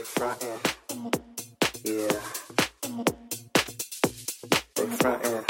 they frontin', yeah, they frontin'.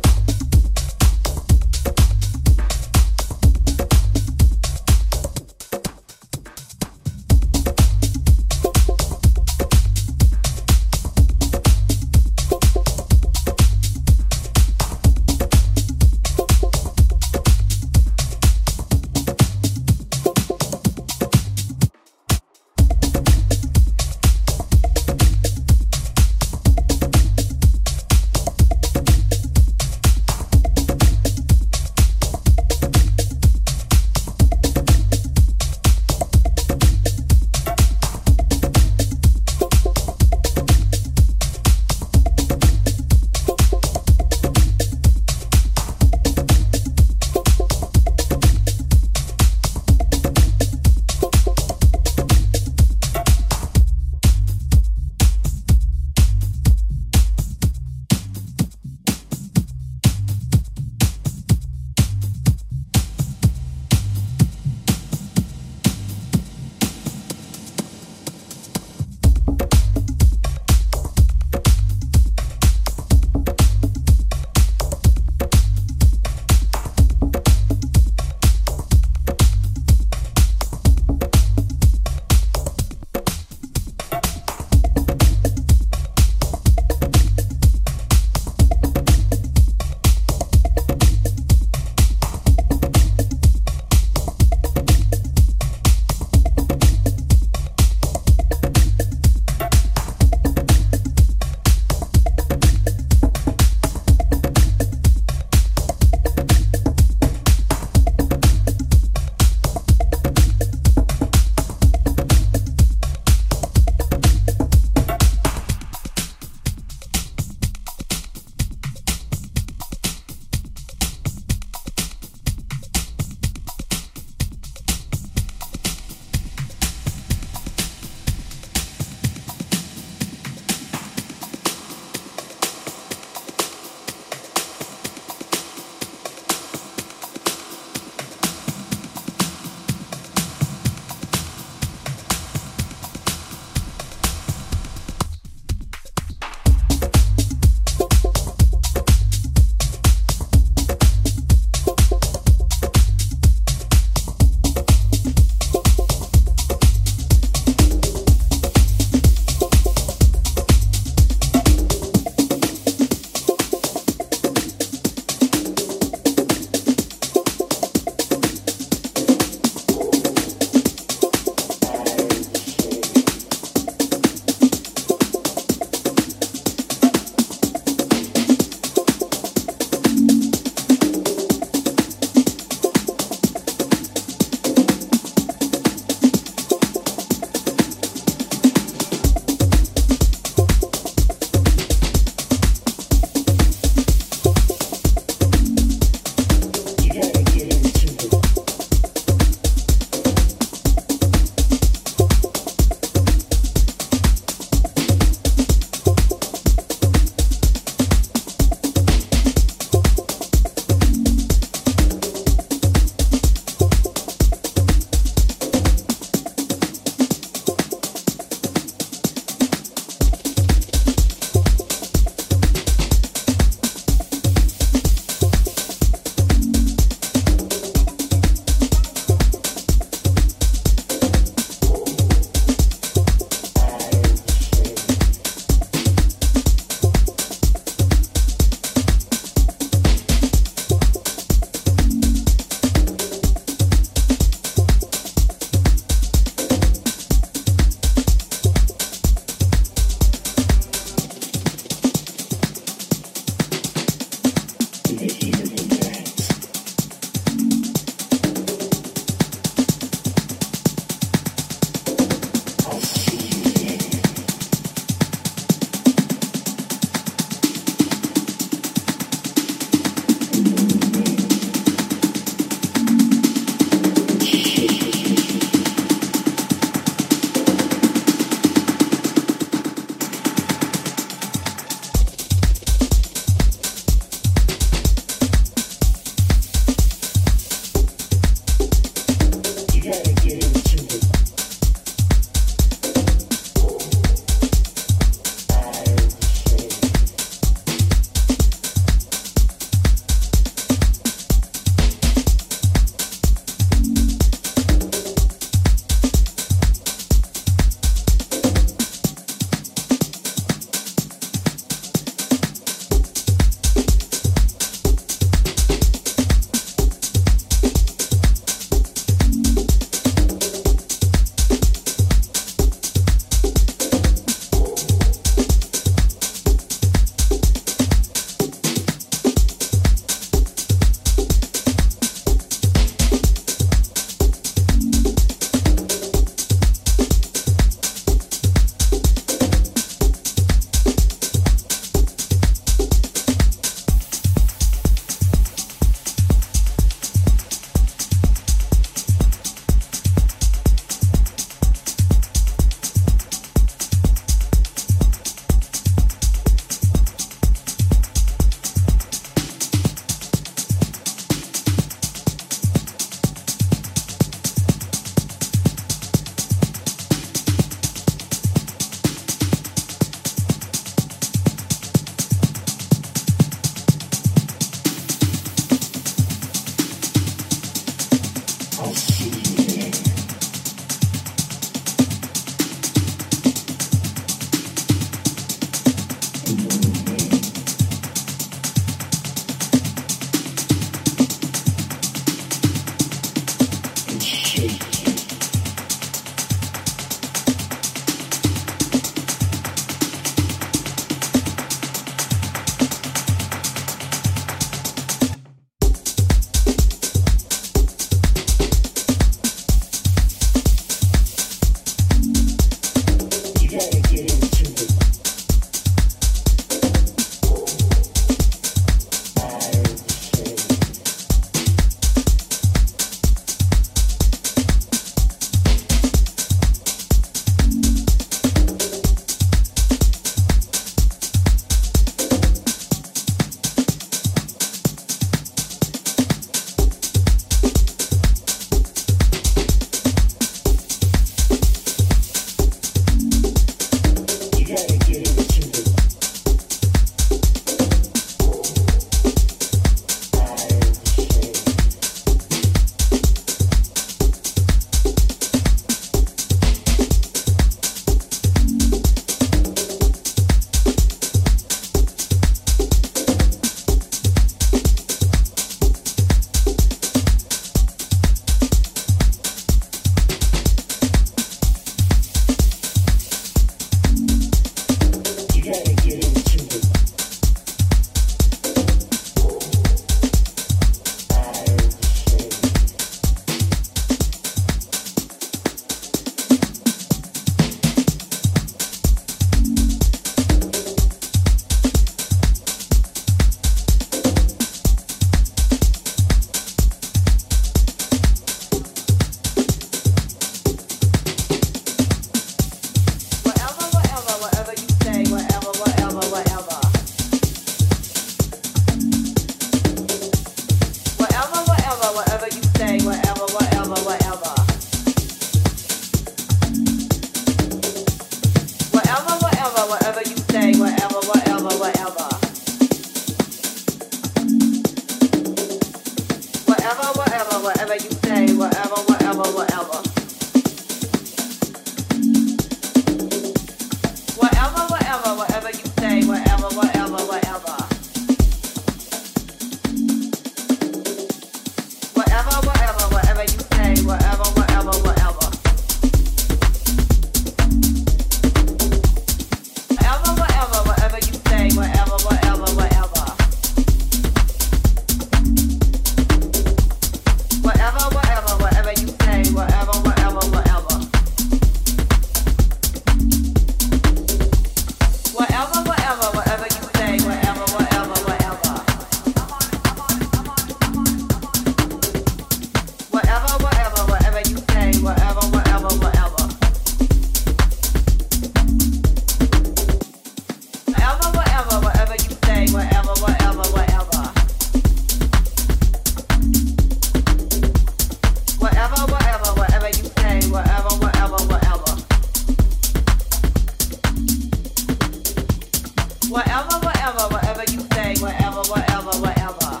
Whatever, whatever, whatever you say, whatever, whatever, whatever.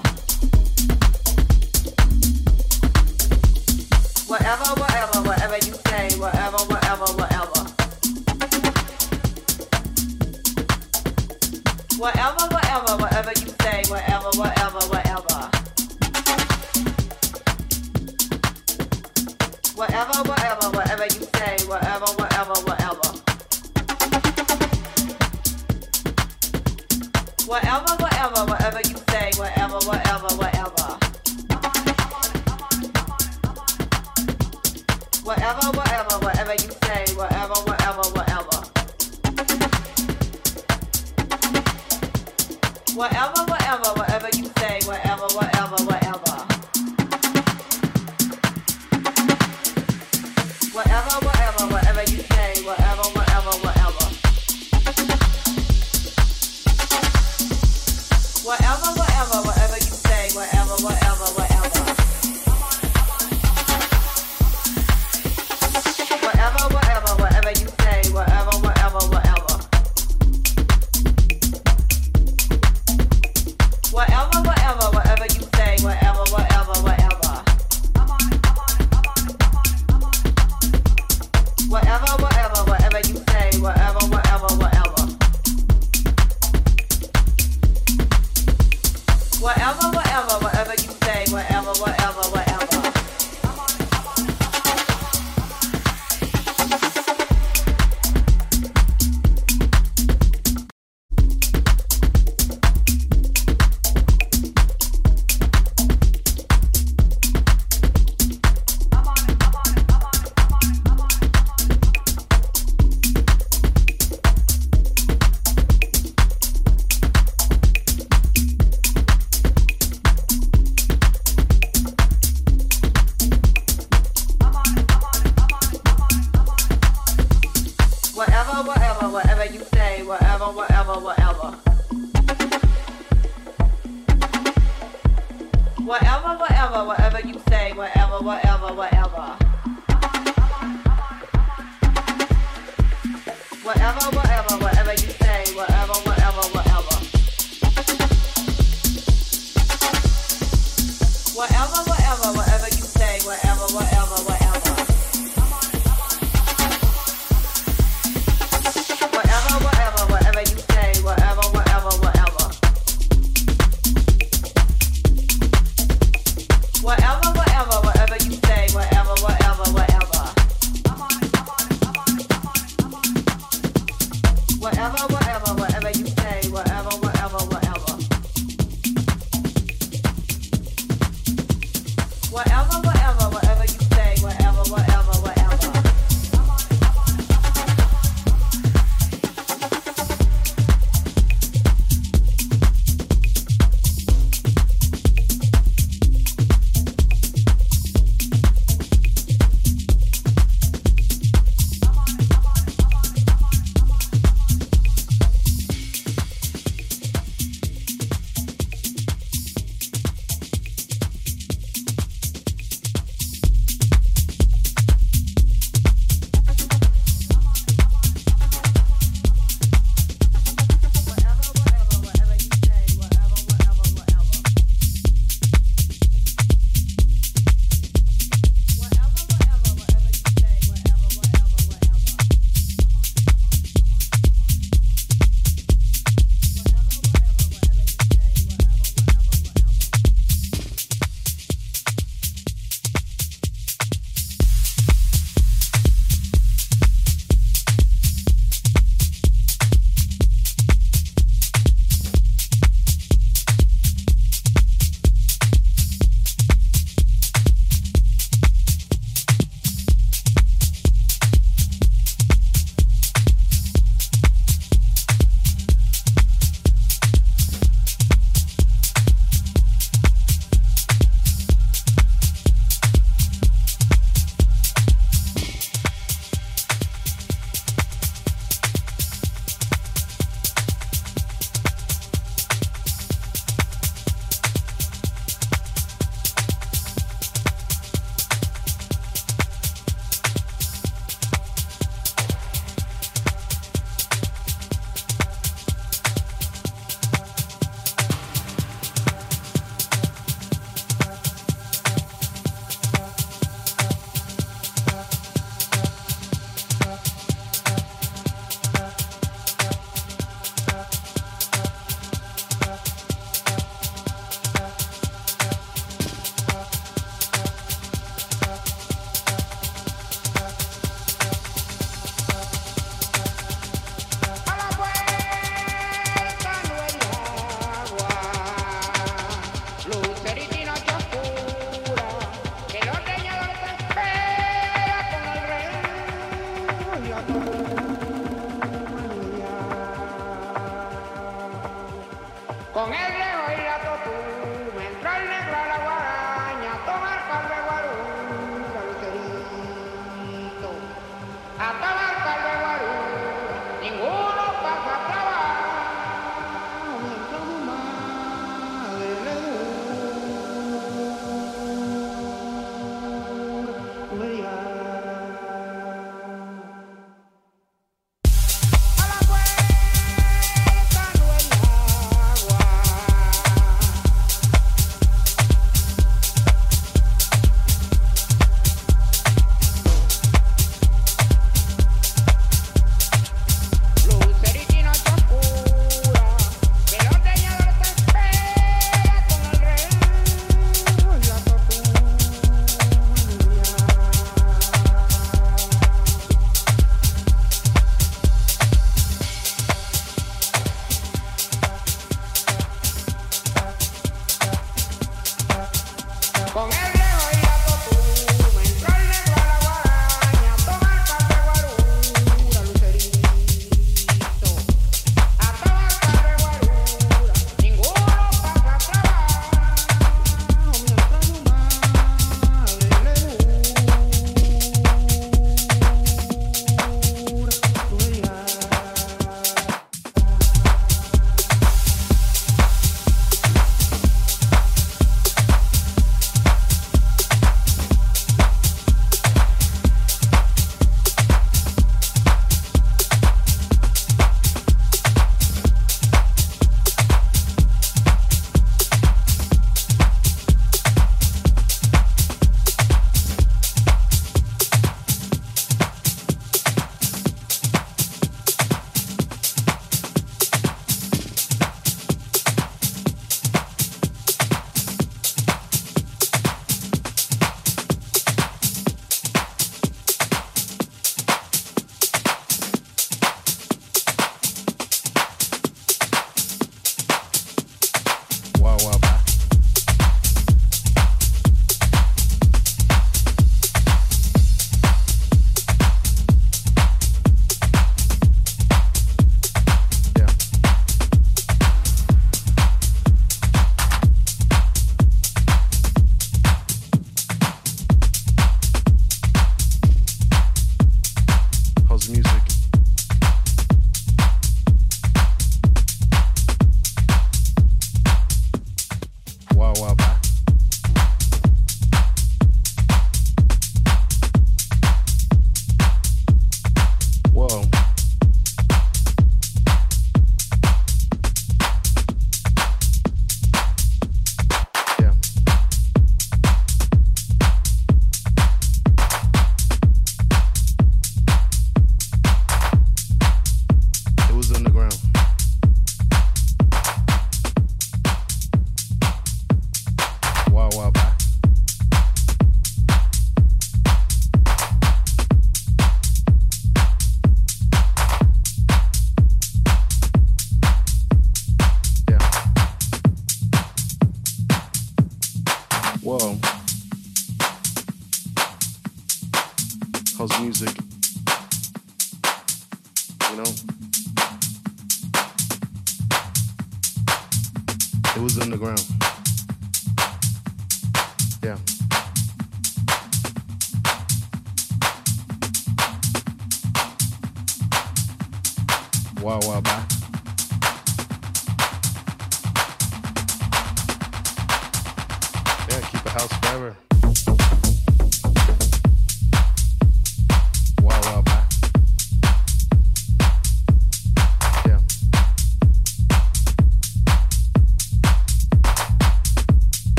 Whatever, whatever, whatever you say, whatever.